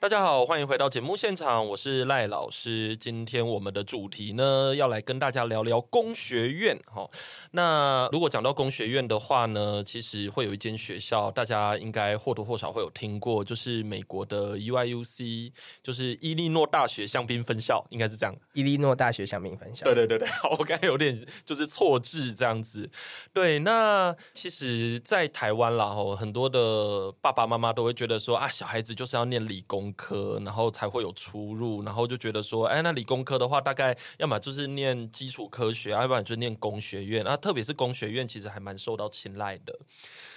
大家好，欢迎回到节目现场，我是赖老师。今天我们的主题呢，要来跟大家聊聊工学院。哈，那如果讲到工学院的话呢，其实会有一间学校，大家应该或多或少会有听过，就是美国的 UIUC，就是伊利诺大学香槟分校，应该是这样。伊利诺大学香槟分校。对对对对，好，我刚才有点就是错字这样子。对，那其实，在台湾啦，吼，很多的爸爸妈妈都会觉得说啊，小孩子就是要念理工科，然后才会有出入，然后就觉得说，哎，那理工科的话，大概要么就是念基础科学，要不然就念工学院啊。特别是工学院，其实还蛮受到青睐的。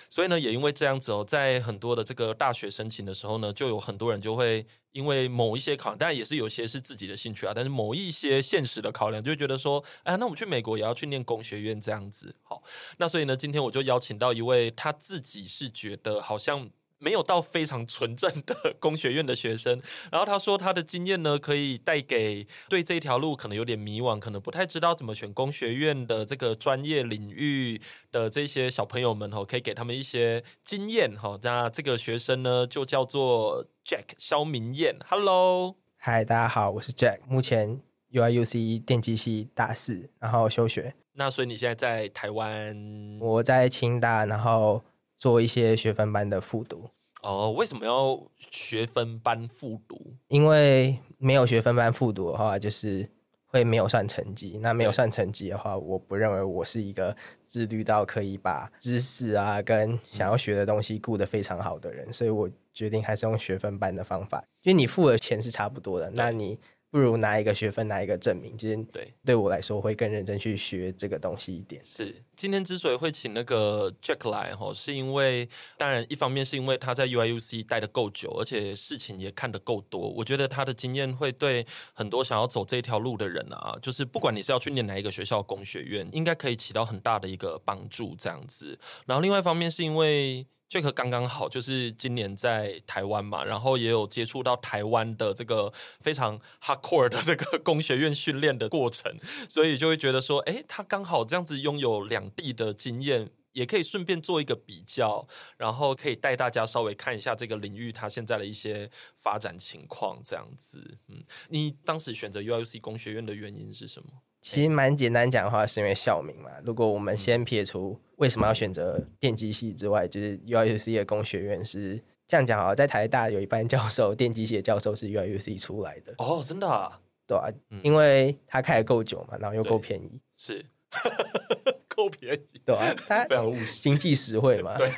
所以呢，也因为这样子哦，在很多的这个大学申请的时候呢，就有很多人就会因为某一些考量，当然也是有些是自己的兴趣啊，但是某一些现实的考量，就会觉得说，哎，那我们去美国也要去念工学院这样子。好，那所以呢，今天我就邀请到一位他自己是觉得好像。没有到非常纯正的工学院的学生，然后他说他的经验呢，可以带给对这一条路可能有点迷惘，可能不太知道怎么选工学院的这个专业领域的这些小朋友们哈，可以给他们一些经验哈。那这个学生呢，就叫做 Jack 肖明彦。Hello，嗨，大家好，我是 Jack，目前 UIUC 电机系大四，然后休学。那所以你现在在台湾？我在清大，然后。做一些学分班的复读哦，为什么要学分班复读？因为没有学分班复读的话，就是会没有算成绩。那没有算成绩的话，我不认为我是一个自律到可以把知识啊跟想要学的东西顾得非常好的人，所以我决定还是用学分班的方法，因为你付的钱是差不多的，那你。不如拿一个学分，拿一个证明，就是对对我来说会更认真去学这个东西一点。是今天之所以会请那个 Jack 来哈，是因为当然一方面是因为他在 UIUC 待得够久，而且事情也看得够多。我觉得他的经验会对很多想要走这条路的人啊，就是不管你是要去念哪一个学校工学院，应该可以起到很大的一个帮助这样子。然后另外一方面是因为。Jack 刚刚好，就是今年在台湾嘛，然后也有接触到台湾的这个非常 hardcore 的这个 工学院训练的过程，所以就会觉得说，哎，他刚好这样子拥有两地的经验，也可以顺便做一个比较，然后可以带大家稍微看一下这个领域它现在的一些发展情况，这样子。嗯，你当时选择 U I C 工学院的原因是什么？其实蛮简单讲的话，是因为校名嘛。如果我们先撇除为什么要选择电机系之外，就是 UIUC 的工学院是这样讲啊，在台大有一班教授，电机系的教授是 UIUC 出来的。哦，真的啊？对啊，因为他开的够久嘛，然后又够便宜，是 够便宜，对啊，他 非常务实，经济实惠嘛。对，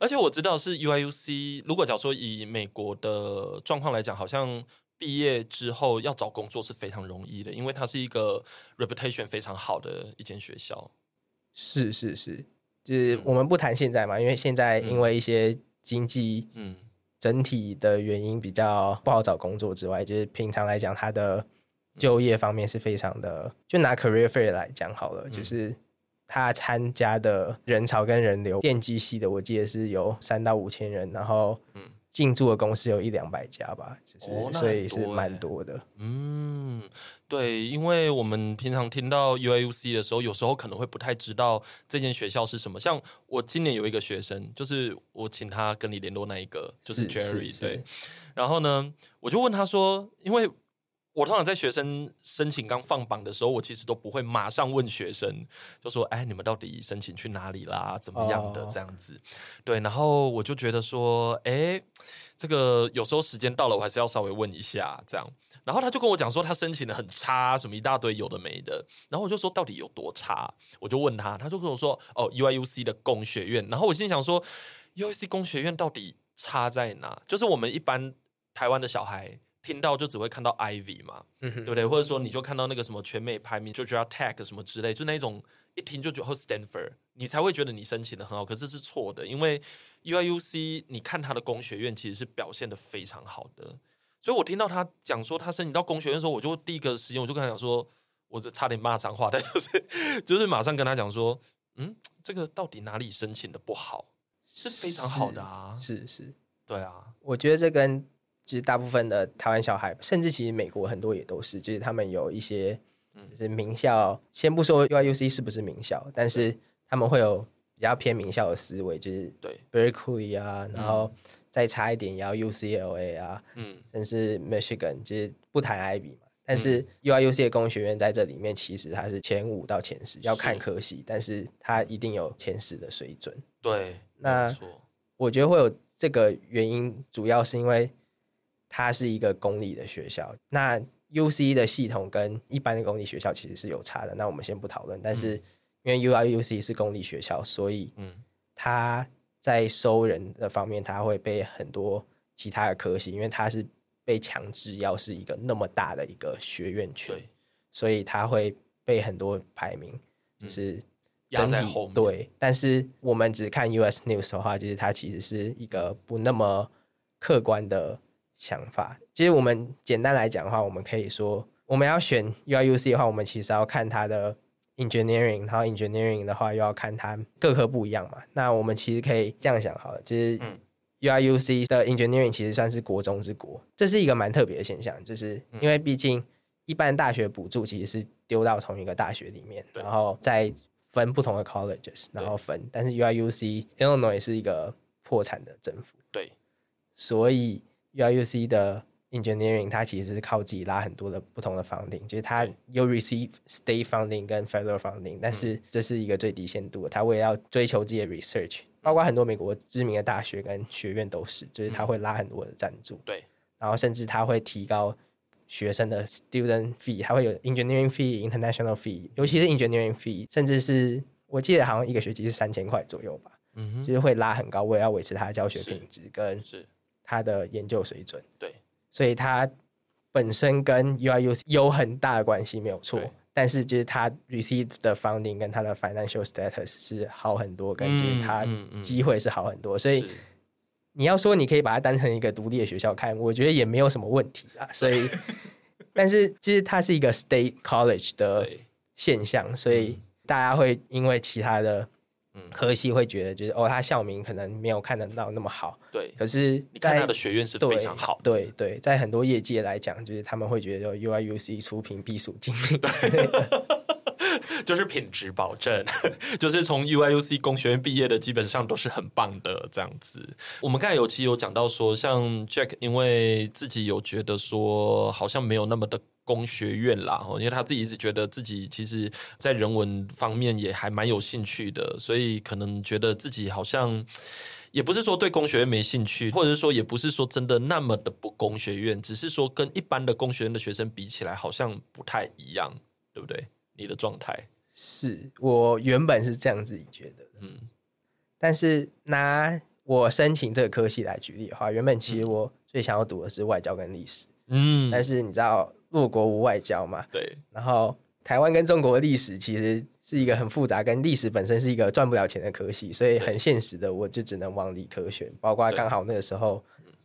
而且我知道是 UIUC，如果假如说以美国的状况来讲，好像。毕业之后要找工作是非常容易的，因为它是一个 reputation 非常好的一间学校。是是是，就是我们不谈现在嘛，因为现在因为一些经济嗯整体的原因比较不好找工作之外，就是平常来讲，它的就业方面是非常的。就拿 career fair 来讲好了，就是他参加的人潮跟人流，电机系的我记得是有三到五千人，然后嗯。进驻的公司有一两百家吧，就是、哦、所以是蛮多的。嗯，对，因为我们平常听到 UAUC 的时候，有时候可能会不太知道这间学校是什么。像我今年有一个学生，就是我请他跟你联络那一个，就是 Jerry。对，然后呢，我就问他说，因为。我通常在学生申请刚放榜的时候，我其实都不会马上问学生，就说：“哎，你们到底申请去哪里啦？怎么样的这样子？” oh. 对，然后我就觉得说：“哎，这个有时候时间到了，我还是要稍微问一下这样。”然后他就跟我讲说，他申请的很差，什么一大堆有的没的。然后我就说：“到底有多差？”我就问他，他就跟我说：“哦，UIUC 的工学院。”然后我心想说：“UIUC 工学院到底差在哪？就是我们一般台湾的小孩。”听到就只会看到 Ivy 嘛，嗯、对不对？或者说你就看到那个什么全美排名，Georgia Tech 什么之类，就那种一听就觉得 Stanford，你才会觉得你申请的很好。可是是错的，因为 UIUC 你看他的工学院其实是表现的非常好的。所以我听到他讲说他申请到工学院的时候，我就第一个时间我就跟他讲说，我这差点骂脏话，但就是就是马上跟他讲说，嗯，这个到底哪里申请的不好？是非常好的啊，是是，是对啊，我觉得这跟。其实大部分的台湾小孩，甚至其实美国很多也都是，就是他们有一些就是名校，先不说 UIUC 是不是名校，但是他们会有比较偏名校的思维，就是对。Berkeley 啊，然后再差一点也要 UCLA 啊，嗯，甚至 Michigan，就是不谈 IB 嘛。但是 UIUC 的工学院在这里面，其实它是前五到前十，要看科系，但是它一定有前十的水准。对，那我觉得会有这个原因，主要是因为它是一个公立的学校。那 UC 的系统跟一般的公立学校其实是有差的。那我们先不讨论。但是因为 UIUC 是公立学校，所以嗯，它在收人的方面，它会被很多其他的科系，因为它是。被强制要是一个那么大的一个学院群，所以它会被很多排名就是压在后面。对，但是我们只看 US News 的话，就是它其实是一个不那么客观的想法。其实我们简单来讲的话，我们可以说，我们要选 UIUC 的话，我们其实要看它的 engineering，然后 engineering 的话又要看它各科不一样嘛。那我们其实可以这样想好了，就是。嗯 UIUC 的 engineering 其实算是国中之国，这是一个蛮特别的现象，就是因为毕竟一般大学补助其实是丢到同一个大学里面，然后再分不同的 colleges，然后分。但是 UIUC Illinois 是一个破产的政府，对，所以 UIUC 的 engineering 它其实是靠自己拉很多的不同的 funding，就是它有 receive state funding 跟 federal funding，但是这是一个最低限度，它为了要追求自己的 research。包括很多美国知名的大学跟学院都是，就是它会拉很多的赞助，对，然后甚至它会提高学生的 student fee，还会有 engineering fee、international fee，尤其是 engineering fee，甚至是我记得好像一个学期是三千块左右吧，嗯哼，就是会拉很高，为了要维持他的教学品质跟是他的研究水准，对，所以他本身跟 UIUC 有很大的关系，没有错。但是就是他 receive 的 funding 跟他的 financial status 是好很多，感觉他机会是好很多，所以你要说你可以把它当成一个独立的学校看，我觉得也没有什么问题啊。所以，但是其实它是一个 state college 的现象，所以大家会因为其他的。科系会觉得就是哦，他校名可能没有看得到那么好，对。可是你看他的学院是非常好，对对，在很多业界来讲，就是他们会觉得 UIUC 出品必属精品，就是品质保证，就是从 UIUC 工学院毕业的基本上都是很棒的这样子。我们刚才有期有讲到说，像 Jack 因为自己有觉得说好像没有那么的。工学院啦，因为他自己一直觉得自己其实，在人文方面也还蛮有兴趣的，所以可能觉得自己好像也不是说对工学院没兴趣，或者是说也不是说真的那么的不工学院，只是说跟一般的工学院的学生比起来，好像不太一样，对不对？你的状态？是我原本是这样自己觉得，嗯，但是拿我申请这个科系来举例的话，原本其实我最想要读的是外交跟历史，嗯，但是你知道。弱国无外交嘛，对。然后台湾跟中国的历史其实是一个很复杂，跟历史本身是一个赚不了钱的科系，所以很现实的，我就只能往理科选。包括刚好那个时候，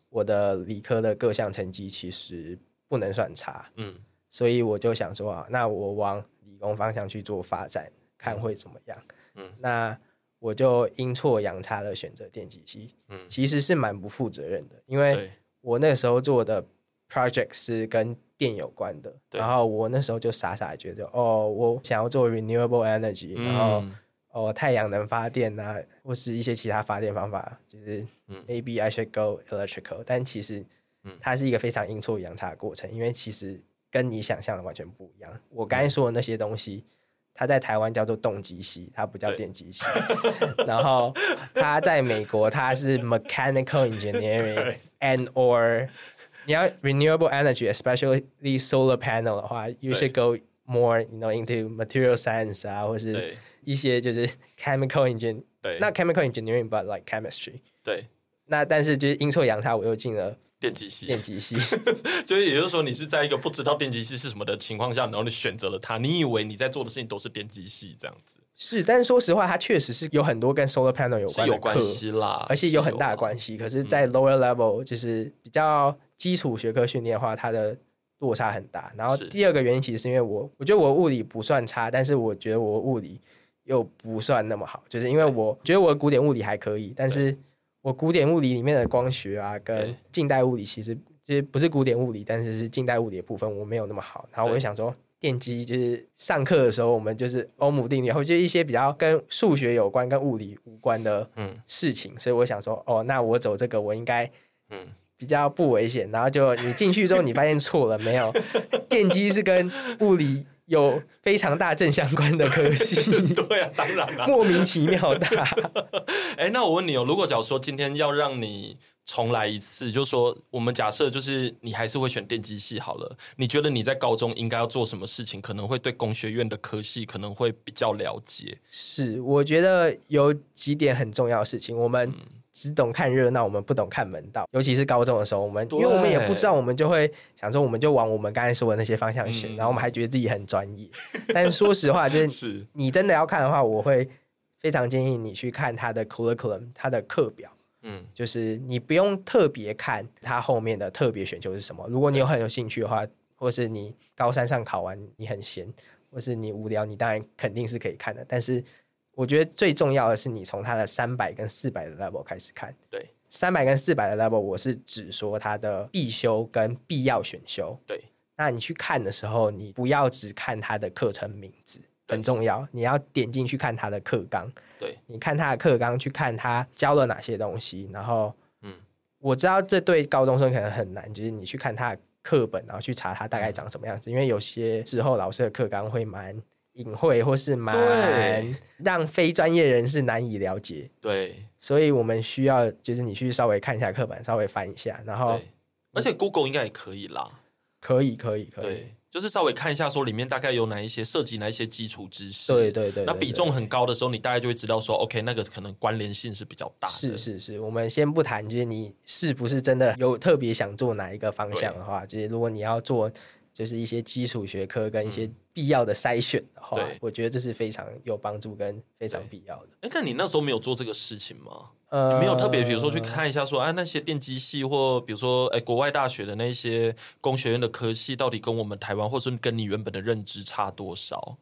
我的理科的各项成绩其实不能算差，嗯。所以我就想说啊，那我往理工方向去做发展，看会怎么样。嗯。那我就阴错阳差的选择电机系，嗯，其实是蛮不负责任的，因为我那时候做的 project 是跟电有关的，然后我那时候就傻傻觉得，哦，我想要做 renewable energy，然后哦，太阳能发电啊，或是一些其他发电方法，就是 maybe I should go electrical，但其实它是一个非常阴错阳差的过程，因为其实跟你想象的完全不一样。我刚才说的那些东西，它在台湾叫做动机系，它不叫电机系，然后它在美国它是 mechanical engineering and or 你要 renewable energy，especially solar panel 的话，you should go more，you know into material science 啊，或是一些就是 chemical engineering，对，那 chemical engineering，but like chemistry，对。那但是就是阴错阳差，我又进了 电机系。电机系，就是也就是说，你是在一个不知道电机系是什么的情况下，然后你选择了它，你以为你在做的事情都是电机系这样子。是，但是说实话，它确实是有很多跟 solar panel 有关的有关系啦，而且有很大的关系。可是，在 lower level 就是比较。基础学科训练的话，它的落差很大。然后第二个原因其实是因为我，我觉得我物理不算差，但是我觉得我物理又不算那么好，就是因为我觉得我的古典物理还可以，但是我古典物理里面的光学啊，跟近代物理其实就是不是古典物理，但是是近代物理的部分我没有那么好。然后我就想说，电机就是上课的时候我们就是欧姆定律，或者一些比较跟数学有关、跟物理无关的嗯事情，嗯、所以我想说，哦，那我走这个我应该嗯比较不危险。然后就你进去之后，你发现错了，没有，电机是跟物理。有非常大正相关的科系，对啊，当然了，莫名其妙大。哎、欸，那我问你哦，如果假如说今天要让你重来一次，就是说我们假设就是你还是会选电机系好了，你觉得你在高中应该要做什么事情，可能会对工学院的科系可能会比较了解？是，我觉得有几点很重要的事情，我们、嗯。只懂看热闹，我们不懂看门道。尤其是高中的时候，我们因为我们也不知道，我们就会想说，我们就往我们刚才说的那些方向选，嗯、然后我们还觉得自己很专业。但是说实话，就是你真的要看的话，我会非常建议你去看他的 curriculum，他的课表。嗯，就是你不用特别看他后面的特别选修是什么。如果你有很有兴趣的话，或是你高三上考完你很闲，或是你无聊，你当然肯定是可以看的。但是我觉得最重要的是，你从它的三百跟四百的 level 开始看。对，三百跟四百的 level，我是指说它的必修跟必要选修。对，那你去看的时候，你不要只看它的课程名字，很重要。你要点进去看它的课纲。对，你看它的课纲，去看他教了哪些东西。然后，嗯，我知道这对高中生可能很难，就是你去看他的课本，然后去查他大概长什么样子。嗯、因为有些时候老师的课纲会蛮。隐晦或是蛮让非专业人士难以了解，对，所以我们需要就是你去稍微看一下课本，稍微翻一下，然后而且 Google 应该也可以啦，可以可以可以，就是稍微看一下说里面大概有哪一些涉及哪一些基础知识，对对对，那比重很高的时候，你大概就会知道说 OK 那个可能关联性是比较大的，是是是，我们先不谈就是你是不是真的有特别想做哪一个方向的话，就是如果你要做。就是一些基础学科跟一些必要的筛选的话，嗯、我觉得这是非常有帮助跟非常必要的。哎，但你那时候没有做这个事情吗？呃，你没有特别，比如说去看一下说，说、呃、啊，那些电机系或比如说，哎，国外大学的那些工学院的科系，到底跟我们台湾，或是跟你原本的认知差多少？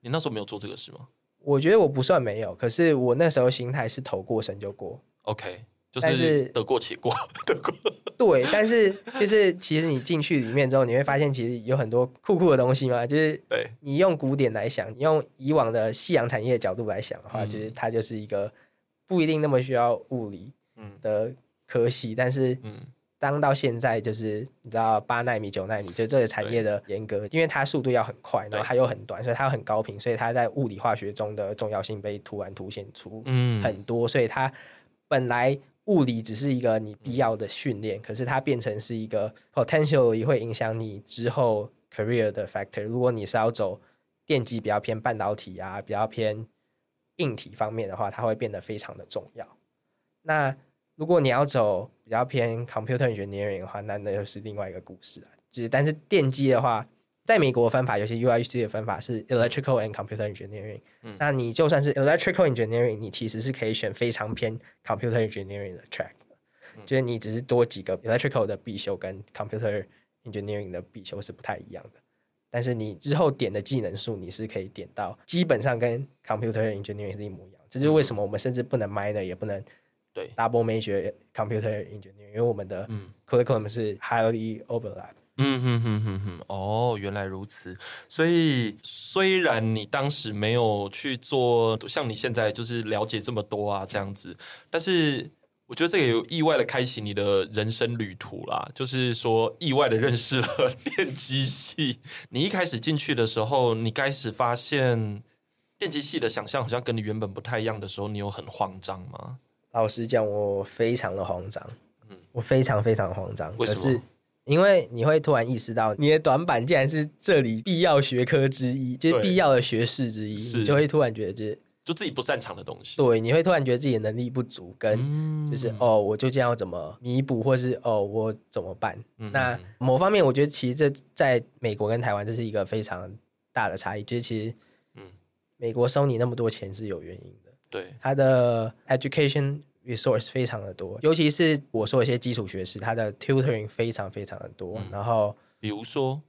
你那时候没有做这个事吗？我觉得我不算没有，可是我那时候心态是投过，身就过。OK。就是得过且过，得过。对，但是就是其实你进去里面之后，你会发现其实有很多酷酷的东西嘛。就是对你用古典来想，你用以往的夕阳产业的角度来想的话，就是它就是一个不一定那么需要物理的科系。但是当到现在，就是你知道八纳米、九纳米，就这个产业的严格，因为它速度要很快，然后它又很短，所以它又很高频，所以它在物理化学中的重要性被突然凸显出很多。所以它本来。物理只是一个你必要的训练，可是它变成是一个 potentially 会影响你之后 career 的 factor。如果你是要走电机比较偏半导体啊，比较偏硬体方面的话，它会变得非常的重要。那如果你要走比较偏 computer engineering 的话，那那又是另外一个故事了。就是但是电机的话。在美国的分法，有些 UIUC 的分法是 Electrical and Computer Engineering。嗯，那你就算是 Electrical Engineering，你其实是可以选非常偏 Computer Engineering 的 track 的。嗯，就是你只是多几个 Electrical 的必修跟 Computer Engineering 的必修是不太一样的。但是你之后点的技能数，你是可以点到基本上跟 Computer Engineering 是一模一样。这就是为什么我们甚至不能 minor，也不能对 Double Major Computer Engineering，因为我们的 Curriculum 是 highly overlap。嗯哼哼哼哼，哦，原来如此。所以虽然你当时没有去做像你现在就是了解这么多啊这样子，但是我觉得这个有意外的开启你的人生旅途啦。就是说意外的认识了电机系。你一开始进去的时候，你开始发现电机系的想象好像跟你原本不太一样的时候，你有很慌张吗？老实讲，我非常的慌张。嗯，我非常非常慌张。为什么？因为你会突然意识到你的短板竟然是这里必要学科之一，就是必要的学士之一，你就会突然觉得就是就自己不擅长的东西。对，你会突然觉得自己的能力不足，跟就是、嗯、哦，我就这样要怎么弥补，或是哦，我怎么办？嗯、那某方面，我觉得其实这在美国跟台湾这是一个非常大的差异。就是其实，嗯，美国收你那么多钱是有原因的，对，他的 education。Resource 非常的多，尤其是我说一些基础学士，他的 tutoring 非常非常的多。嗯、然后，比如说，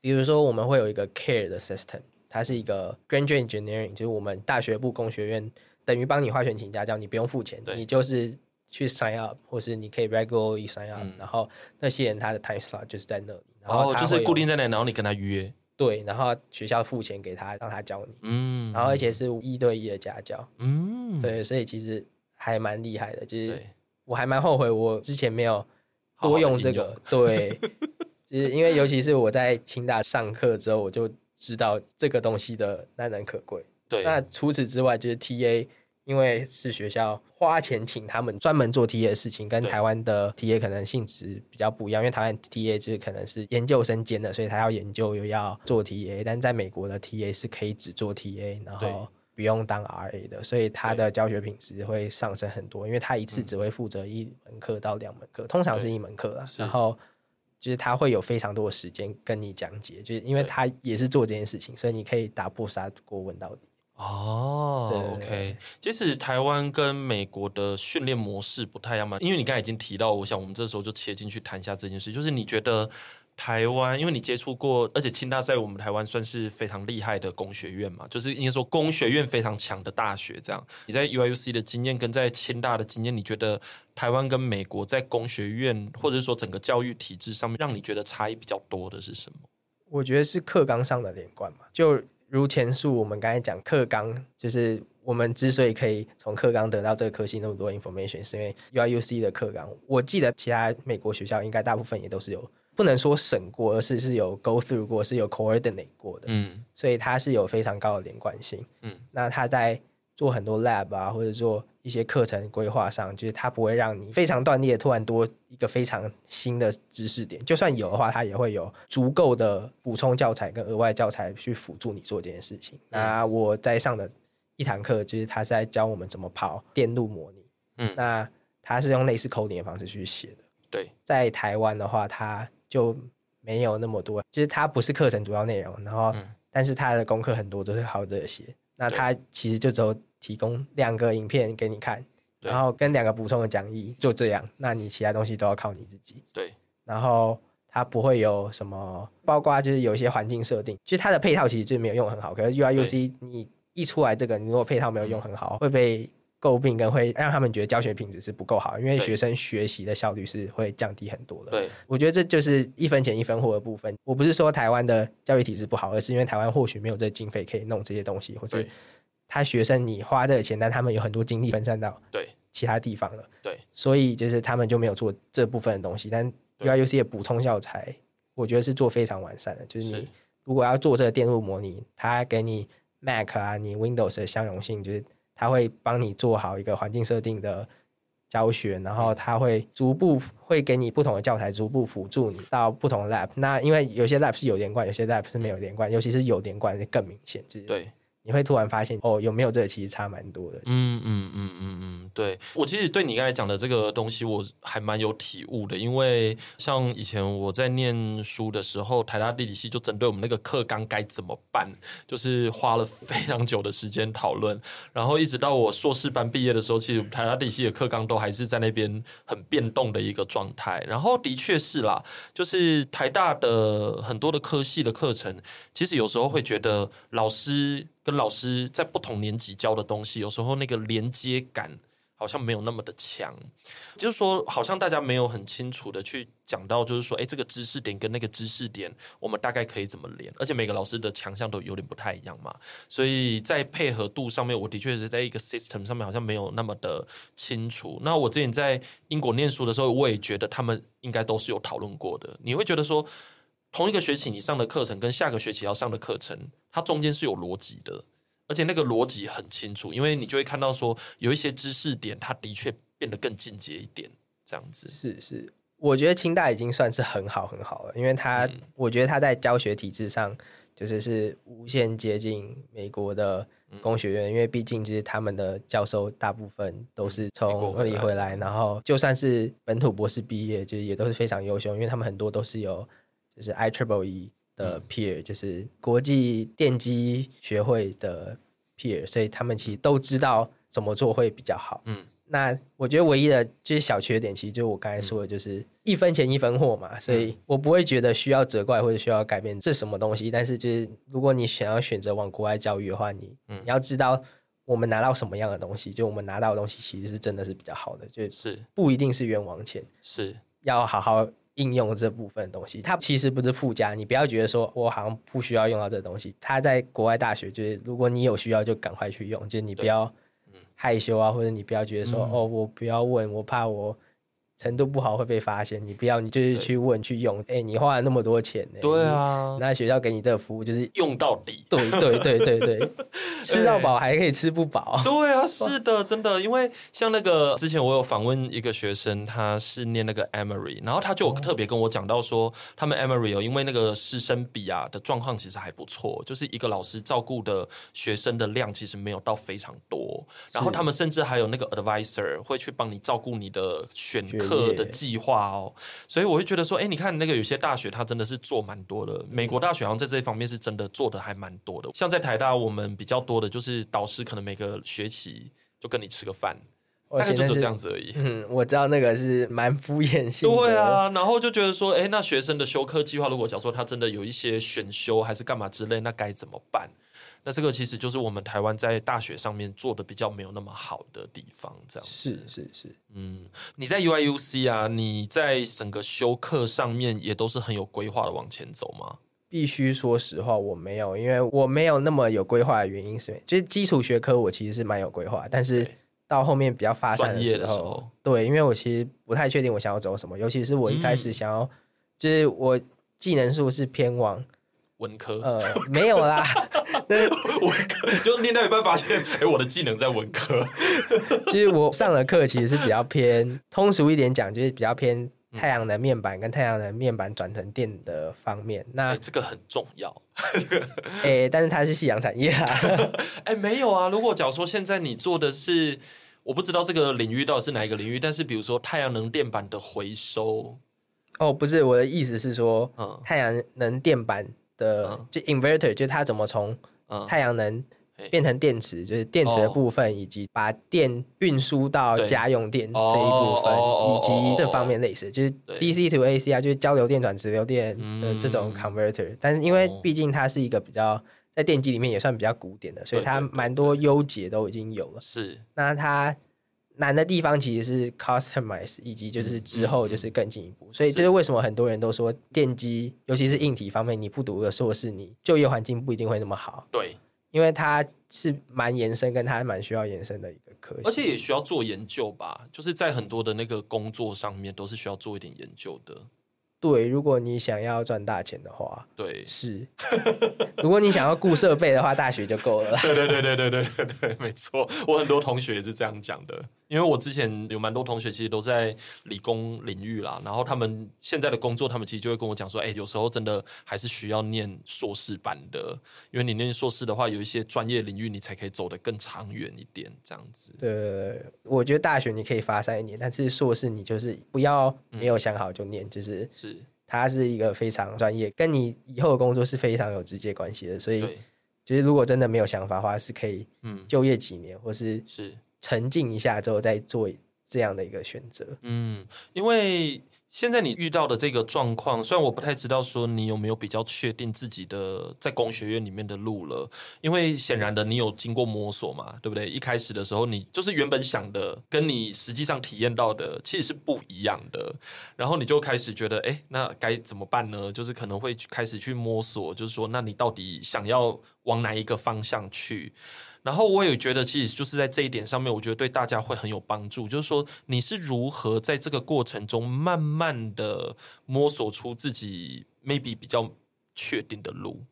比如说我们会有一个 CARE 的 system，它是一个 graduate engineering，就是我们大学部工学院等于帮你花钱请家教，你不用付钱，对你就是去 sign up，或是你可以 regularly sign up，、嗯、然后那些人他的 time slot 就是在那里，然后就是固定在那里，然后你跟他约。对，然后学校付钱给他，让他教你。嗯，然后而且是一对一的家教。嗯，对，所以其实还蛮厉害的。就是我还蛮后悔，我之前没有多用这个。好好对，就是因为尤其是我在清大上课之后，我就知道这个东西的难能可贵。对，那除此之外，就是 TA。因为是学校花钱请他们专门做 TA 的事情，跟台湾的 TA 可能性质比较不一样。因为台湾 TA 就是可能是研究生兼的，所以他要研究又要做 TA。但在美国的 TA 是可以只做 TA，然后不用当 RA 的，所以他的教学品质会上升很多。因为他一次只会负责一门课到两门课，通常是一门课啦。然后就是他会有非常多的时间跟你讲解，就是因为他也是做这件事情，所以你可以打破砂锅问到底。哦、oh，OK，其实台湾跟美国的训练模式不太一样嘛，因为你刚才已经提到，我想我们这时候就切进去谈一下这件事，就是你觉得台湾，因为你接触过，而且清大在我们台湾算是非常厉害的工学院嘛，就是应该说工学院非常强的大学，这样你在 UIC 的经验跟在清大的经验，你觉得台湾跟美国在工学院或者是说整个教育体制上面，让你觉得差异比较多的是什么？我觉得是课纲上的连贯嘛，就。如前述，我们刚才讲课纲，就是我们之所以可以从课纲得到这个科系那么多 information，是因为 UIC 的课纲。我记得其他美国学校应该大部分也都是有，不能说审过，而是是有 go through 过，是有 coordinate 过的。嗯，所以它是有非常高的连贯性。嗯，那它在做很多 lab 啊，或者做。一些课程规划上，就是它不会让你非常断裂，突然多一个非常新的知识点。就算有的话，它也会有足够的补充教材跟额外教材去辅助你做这件事情。嗯、那我在上的一堂课，就是他在教我们怎么跑电路模拟。嗯，那他是用类似 coding 的方式去写的。对，在台湾的话，他就没有那么多，就是它不是课程主要内容。然后，嗯、但是它的功课很多都是靠这些。那它其实就只有。提供两个影片给你看，然后跟两个补充的讲义，就这样。那你其他东西都要靠你自己。对。然后它不会有什么，包括就是有一些环境设定，其实它的配套其实就没有用很好。可是 UIUC 你一出来这个，你如果配套没有用很好，会被诟病，跟会让他们觉得教学品质是不够好，因为学生学习的效率是会降低很多的。对。我觉得这就是一分钱一分货的部分。我不是说台湾的教育体制不好，而是因为台湾或许没有这经费可以弄这些东西，或者。他学生你花这个钱，但他们有很多精力分散到对其他地方了，对，所以就是他们就没有做这部分的东西。但 UIUC 的补充教材，我觉得是做非常完善的。就是你如果要做这个电路模拟，他给你 Mac 啊，你 Windows 的相容性，就是他会帮你做好一个环境设定的教学，然后他会逐步会给你不同的教材，逐步辅助你到不同的 Lab。那因为有些 Lab 是有连贯，有些 Lab 是没有连贯，尤其是有连贯的更明显，就是对。你会突然发现，哦，有没有这个其实差蛮多的。嗯嗯嗯嗯嗯，对，我其实对你刚才讲的这个东西，我还蛮有体悟的。因为像以前我在念书的时候，台大地理系就针对我们那个课纲该怎么办，就是花了非常久的时间讨论。然后一直到我硕士班毕业的时候，其实台大地理系的课纲都还是在那边很变动的一个状态。然后的确是啦，就是台大的很多的科系的课程，其实有时候会觉得老师。跟老师在不同年级教的东西，有时候那个连接感好像没有那么的强，就是说，好像大家没有很清楚的去讲到，就是说，哎，这个知识点跟那个知识点，我们大概可以怎么连？而且每个老师的强项都有点不太一样嘛，所以在配合度上面，我的确是在一个 system 上面好像没有那么的清楚。那我之前在英国念书的时候，我也觉得他们应该都是有讨论过的。你会觉得说，同一个学期你上的课程跟下个学期要上的课程，它中间是有逻辑的，而且那个逻辑很清楚，因为你就会看到说有一些知识点，它的确变得更进阶一点，这样子。是是，我觉得清大已经算是很好很好了，因为它，我觉得它在教学体制上就是是无限接近美国的工学院，因为毕竟就是他们的教授大部分都是从那里回来，然后就算是本土博士毕业，就是也都是非常优秀，因为他们很多都是有。就是 IEEE 的 peer，、嗯、就是国际电机学会的 peer，所以他们其实都知道怎么做会比较好。嗯，那我觉得唯一的就是小缺点，其实就是我刚才说的，就是一分钱一分货嘛，嗯、所以我不会觉得需要责怪或者需要改变这什么东西。但是就是如果你想要选择往国外教育的话，你、嗯、你要知道我们拿到什么样的东西，就我们拿到的东西其实是真的是比较好的，就是。不一定是冤枉钱，是。要好好应用这部分的东西。它其实不是附加，你不要觉得说我好像不需要用到这东西。它在国外大学就是，如果你有需要就赶快去用，就是你不要害羞啊，或者你不要觉得说、嗯、哦，我不要问，我怕我。程度不好会被发现，你不要，你就是去问去用。哎、欸，你花了那么多钱呢？对啊，那学校给你这个服务就是用到底。对对对对对，吃到饱还可以吃不饱。对啊，是的，真的。因为像那个之前我有访问一个学生，他是念那个 Emory，然后他就有特别跟我讲到说，他们 Emory 有因为那个师生比啊的状况其实还不错，就是一个老师照顾的学生的量其实没有到非常多，然后他们甚至还有那个 advisor 会去帮你照顾你的选课的计划哦，所以我会觉得说，哎，你看那个有些大学，它真的是做蛮多的。美国大学好像在这一方面是真的做的还蛮多的。像在台大，我们比较多的就是导师可能每个学期就跟你吃个饭，大概就只有这样子而已。嗯，我知道那个是蛮敷衍性的。对啊，然后就觉得说，哎，那学生的修课计划，如果假如说他真的有一些选修还是干嘛之类，那该怎么办？那这个其实就是我们台湾在大学上面做的比较没有那么好的地方，这样子。是是是，嗯，你在 UIUC 啊，你在整个修课上面也都是很有规划的往前走吗？必须说实话，我没有，因为我没有那么有规划的原因是，就是基础学科我其实是蛮有规划，但是到后面比较发散的时候，的时候对，因为我其实不太确定我想要走什么，尤其是我一开始想要，嗯、就是我技能数是偏往。文科呃没有啦，对文科就念到一半发现，哎、欸，我的技能在文科。其实我上的课其实是比较偏通俗一点讲，就是比较偏太阳能面板跟太阳能面板转成电的方面。那、欸、这个很重要。哎、欸，但是它是夕阳产业啊。哎、欸，没有啊。如果假如说现在你做的是，我不知道这个领域到底是哪一个领域，但是比如说太阳能电板的回收。哦，不是，我的意思是说，嗯、太阳能电板。的、嗯、就 inverter 就它怎么从太阳能变成电池，嗯、就是电池的部分，以及把电运输到家用电这一部分，以及这方面类似，就是 DC to AC 啊，就是交流电转直流电的这种 converter、嗯。但是因为毕竟它是一个比较在电机里面也算比较古典的，所以它蛮多优解都已经有了。是，那它。难的地方其实是 customize，以及就是之后就是更进一步，所以这是为什么很多人都说电机，尤其是硬体方面，你不读个硕士，你就业环境不一定会那么好。对，因为它是蛮延伸，跟它还蛮需要延伸的一个科系，而且也需要做研究吧，就是在很多的那个工作上面都是需要做一点研究的。对，如果你想要赚大钱的话，对，是。如果你想要雇设备的话，大学就够了。对对对对对对对，没错。我很多同学也是这样讲的，因为我之前有蛮多同学其实都在理工领域啦，然后他们现在的工作，他们其实就会跟我讲说，哎，有时候真的还是需要念硕士版的。因为你念硕士的话，有一些专业领域你才可以走得更长远一点。这样子。对，我觉得大学你可以发散一点，但是硕士你就是不要，没有想好就念，就是。是。它是一个非常专业，跟你以后的工作是非常有直接关系的，所以就是如果真的没有想法的话，是可以嗯就业几年，嗯、或是是。沉浸一下之后再做这样的一个选择。嗯，因为现在你遇到的这个状况，虽然我不太知道说你有没有比较确定自己的在工学院里面的路了，因为显然的你有经过摸索嘛，对不对？一开始的时候你就是原本想的跟你实际上体验到的其实是不一样的，然后你就开始觉得，哎，那该怎么办呢？就是可能会开始去摸索，就是说，那你到底想要往哪一个方向去？然后我也觉得，其实就是在这一点上面，我觉得对大家会很有帮助。就是说，你是如何在这个过程中慢慢的摸索出自己 maybe 比较确定的路？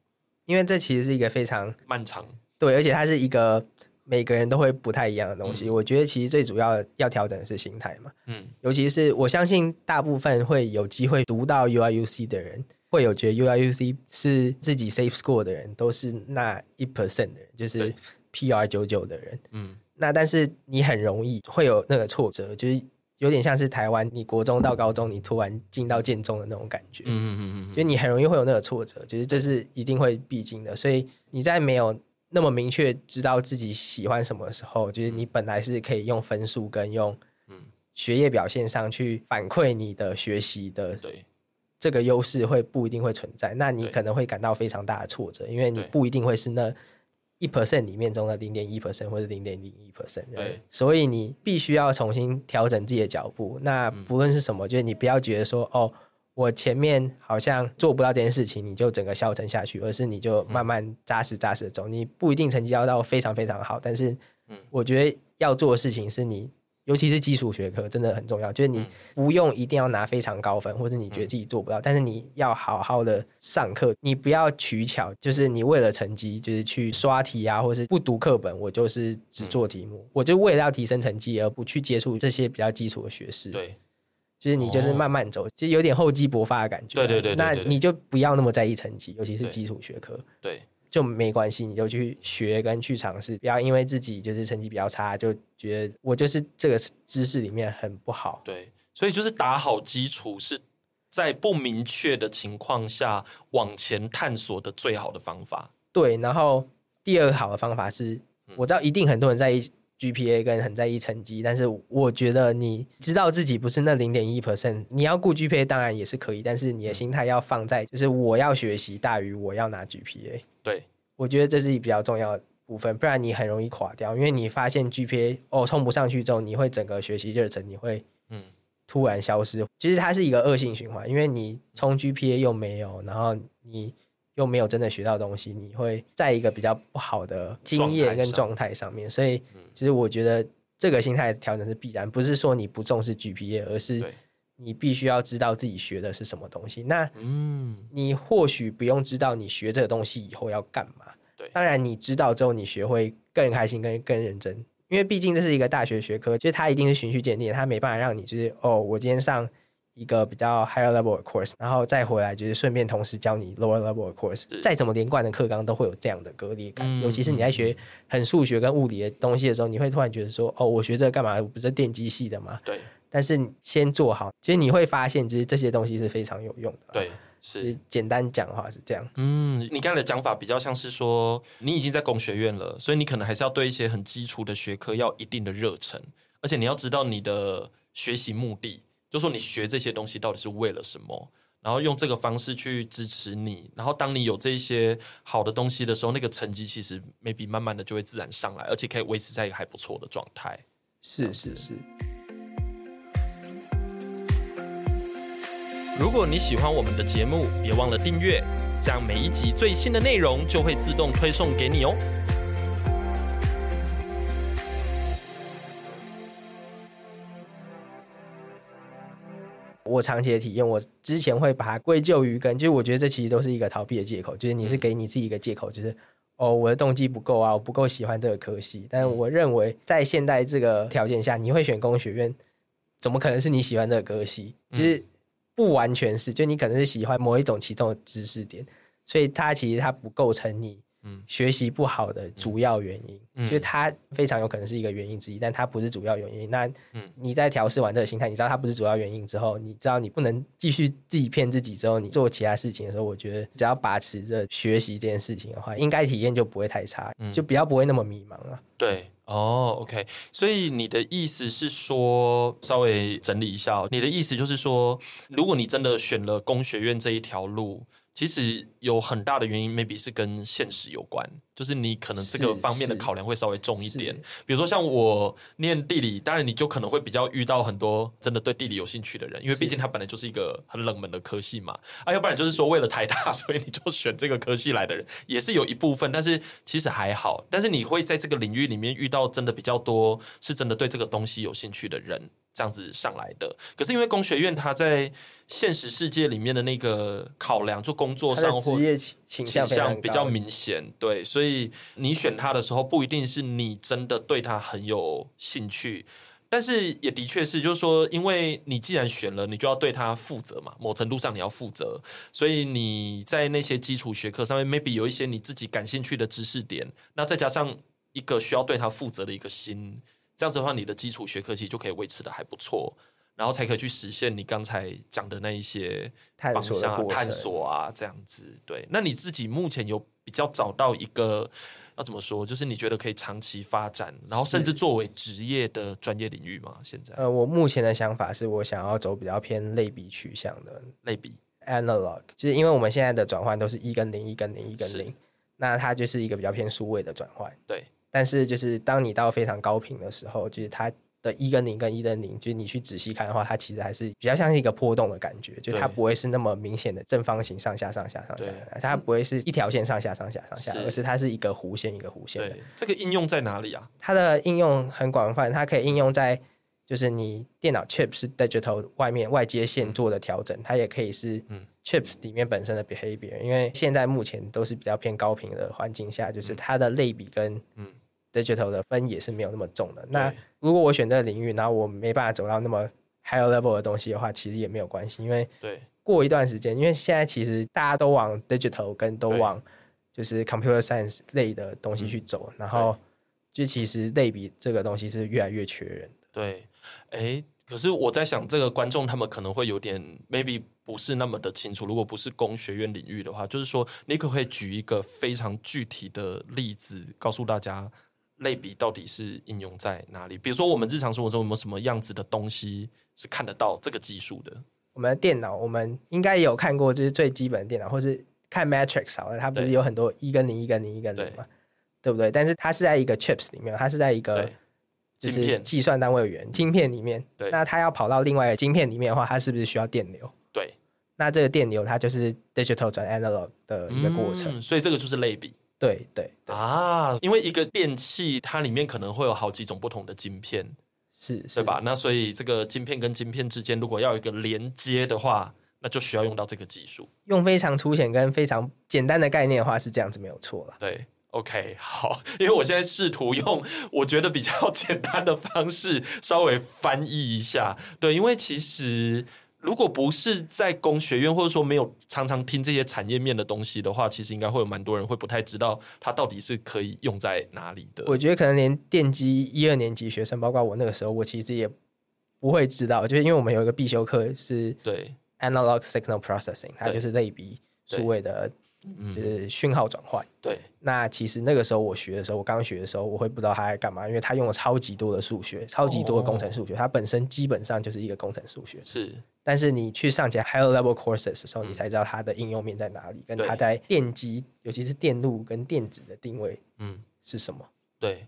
因为这其实是一个非常漫长，对，而且它是一个每个人都会不太一样的东西。嗯、我觉得其实最主要要调整的是心态嘛。嗯，尤其是我相信大部分会有机会读到 UIUC 的人，会有觉得 UIUC 是自己 safe score 的人，都是那一 percent 的人，就是。PR 九九的人，嗯，那但是你很容易会有那个挫折，就是有点像是台湾，你国中到高中，你突然进到建中的那种感觉，嗯嗯嗯嗯，就你很容易会有那个挫折，就是这是一定会必经的。所以你在没有那么明确知道自己喜欢什么的时候，就是你本来是可以用分数跟用学业表现上去反馈你的学习的，对，这个优势会不一定会存在，那你可能会感到非常大的挫折，因为你不一定会是那。一 percent 里面中的零点一 percent 或者零点零一 percent。对，所以你必须要重新调整自己的脚步。那不论是什么，嗯、就是你不要觉得说哦。我前面好像做不到这件事情，你就整个消沉下去，而是你就慢慢扎实扎实的走。你不一定成绩要到非常非常好，但是，我觉得要做的事情是你，尤其是基础学科真的很重要。就是你不用一定要拿非常高分，或者你觉得自己做不到，但是你要好好的上课，你不要取巧，就是你为了成绩，就是去刷题啊，或是不读课本，我就是只做题目，我就为了要提升成绩而不去接触这些比较基础的学识。对。就是你就是慢慢走，就有点厚积薄发的感觉。对对对，那你就不要那么在意成绩，尤其是基础学科。对，就没关系，你就去学跟去尝试，不要因为自己就是成绩比较差，就觉得我就是这个知识里面很不好。对，所以就是打好基础是在不明确的情况下往前探索的最好的方法。对，然后第二个好的方法是，我知道一定很多人在意。GPA 跟很在意成绩，但是我觉得你知道自己不是那零点一 percent，你要顾 GPA 当然也是可以，但是你的心态要放在就是我要学习大于我要拿 GPA。对，我觉得这是比较重要的部分，不然你很容易垮掉，因为你发现 GPA 哦冲不上去之后，你会整个学习热忱你会嗯突然消失，嗯、其实它是一个恶性循环，因为你冲 GPA 又没有，然后你。又没有真的学到东西，你会在一个比较不好的经验跟状态上面，所以其实我觉得这个心态调整是必然，不是说你不重视 GPA，而是你必须要知道自己学的是什么东西。那嗯，你或许不用知道你学这个东西以后要干嘛，对，当然你知道之后你学会更开心、更更认真，因为毕竟这是一个大学学科，就是它一定是循序渐进，它没办法让你就是哦，我今天上。一个比较 higher level 的 course，然后再回来就是顺便同时教你 lower level 的 course。再怎么连贯的课纲都会有这样的割裂感，嗯、尤其是你在学很数学跟物理的东西的时候，你会突然觉得说：“哦，我学这个干嘛？我不是电机系的吗？”对。但是你先做好，其实你会发现，就是这些东西是非常有用的。对，是。简单讲的话是这样。嗯，你刚才的讲法比较像是说，你已经在工学院了，所以你可能还是要对一些很基础的学科要一定的热忱，而且你要知道你的学习目的。就说你学这些东西到底是为了什么，然后用这个方式去支持你，然后当你有这些好的东西的时候，那个成绩其实 maybe 慢慢的就会自然上来，而且可以维持在一个还不错的状态。是是是。如果你喜欢我们的节目，别忘了订阅，这样每一集最新的内容就会自动推送给你哦。我长期的体验，我之前会把它归咎于跟，就是我觉得这其实都是一个逃避的借口，就是你是给你自己一个借口，就是哦，我的动机不够啊，我不够喜欢这个科系。但我认为在现代这个条件下，你会选工学院，怎么可能是你喜欢这个科系？就是不完全是，就你可能是喜欢某一种其中的知识点，所以它其实它不构成你。嗯，学习不好的主要原因，嗯，就是它非常有可能是一个原因之一，但它不是主要原因。那，你在调试完这个心态，你知道它不是主要原因之后，你知道你不能继续自己骗自己之后，你做其他事情的时候，我觉得只要把持着学习这件事情的话，应该体验就不会太差，嗯就比较不会那么迷茫了。对，哦，OK，所以你的意思是说，稍微整理一下，你的意思就是说，如果你真的选了工学院这一条路。其实有很大的原因，maybe 是跟现实有关，就是你可能这个方面的考量会稍微重一点。比如说像我念地理，当然你就可能会比较遇到很多真的对地理有兴趣的人，因为毕竟它本来就是一个很冷门的科系嘛。啊，要不然就是说为了台大，所以你就选这个科系来的人，也是有一部分，但是其实还好。但是你会在这个领域里面遇到真的比较多，是真的对这个东西有兴趣的人。这样子上来的，可是因为工学院它在现实世界里面的那个考量，就工作上或职业倾向比较明显，对，所以你选它的时候，不一定是你真的对它很有兴趣，但是也的确是，就是说，因为你既然选了，你就要对他负责嘛，某程度上你要负责，所以你在那些基础学科上面，maybe 有一些你自己感兴趣的知识点，那再加上一个需要对他负责的一个心。这样子的话，你的基础学科其实就可以维持的还不错，然后才可以去实现你刚才讲的那一些方向啊、探索啊，这样子。对，那你自己目前有比较找到一个要怎么说，就是你觉得可以长期发展，然后甚至作为职业的专业领域吗？现在？呃，我目前的想法是我想要走比较偏类比取向的类比 analog，就是因为我们现在的转换都是一跟零，一跟零，一跟零。那它就是一个比较偏数位的转换。对，但是就是当你到非常高频的时候，就是它的一跟零跟一跟零，就是你去仔细看的话，它其实还是比较像是一个波动的感觉，就它不会是那么明显的正方形上下上下上下，它不会是一条线上下上下上下，而是它是一个弧线一个弧线。的，这个应用在哪里啊？它的应用很广泛，它可以应用在。就是你电脑 chip 是 digital 外面外接线做的调整，嗯、它也可以是 chip 里面本身的 behavior、嗯。因为现在目前都是比较偏高频的环境下，就是它的类比跟 digital 的分也是没有那么重的。嗯、那如果我选这个领域，然后我没办法走到那么 higher level 的东西的话，其实也没有关系，因为对过一段时间，因为现在其实大家都往 digital 跟都往就是 computer science 类的东西去走，嗯、然后就其实类比这个东西是越来越缺人的。对。哎，可是我在想，这个观众他们可能会有点 maybe 不是那么的清楚。如果不是工学院领域的话，就是说，你可不可以举一个非常具体的例子，告诉大家类比到底是应用在哪里？比如说，我们日常生活中有没有什么样子的东西是看得到这个技术的？我们的电脑，我们应该也有看过，就是最基本的电脑，或是看 Matrix 好了，它不是有很多一跟零、一跟零、一跟零嘛，对不对？但是它是在一个 chips 里面，它是在一个。就是计算单位元晶片里面，对，那它要跑到另外一个晶片里面的话，它是不是需要电流？对，那这个电流它就是 digital 转 analog 的一个过程，嗯，所以这个就是类比。对对，对啊，因为一个电器它里面可能会有好几种不同的晶片，是，对吧？那所以这个晶片跟晶片之间如果要有一个连接的话，那就需要用到这个技术。用非常粗浅跟非常简单的概念的话，是这样子没有错了。对。OK，好，因为我现在试图用我觉得比较简单的方式稍微翻译一下。对，因为其实如果不是在工学院，或者说没有常常听这些产业面的东西的话，其实应该会有蛮多人会不太知道它到底是可以用在哪里的。我觉得可能连电机一二年级学生，包括我那个时候，我其实也不会知道，就是因为我们有一个必修课是对 Analog Signal Processing，它就是类比数位的。就是讯号转换。对，那其实那个时候我学的时候，我刚学的时候，我会不知道他在干嘛，因为他用了超级多的数学，超级多的工程数学，它本身基本上就是一个工程数学。是，但是你去上节 higher level courses 的时候，你才知道它的应用面在哪里，跟它在电机，尤其是电路跟电子的定位，嗯，是什么？对。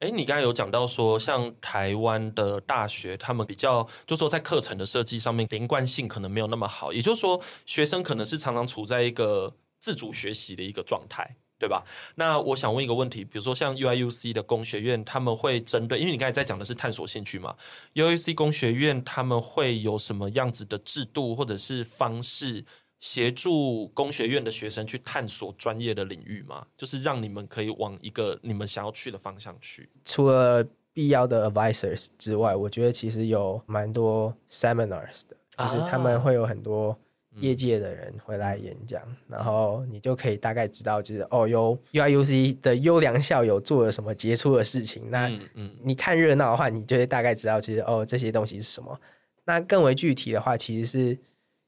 哎，你刚才有讲到说，像台湾的大学，他们比较，就说在课程的设计上面连贯性可能没有那么好，也就是说，学生可能是常常处在一个。自主学习的一个状态，对吧？那我想问一个问题，比如说像 UIUC 的工学院，他们会针对，因为你刚才在讲的是探索兴趣嘛，UIUC 工学院他们会有什么样子的制度或者是方式协助工学院的学生去探索专业的领域吗？就是让你们可以往一个你们想要去的方向去。除了必要的 advisors 之外，我觉得其实有蛮多 seminars 的，就是他们会有很多。业界的人会来演讲，然后你就可以大概知道，就是哦，有 UIUC 的优良校友做了什么杰出的事情。那你看热闹的话，你就会大概知道，其实哦，这些东西是什么。那更为具体的话，其实是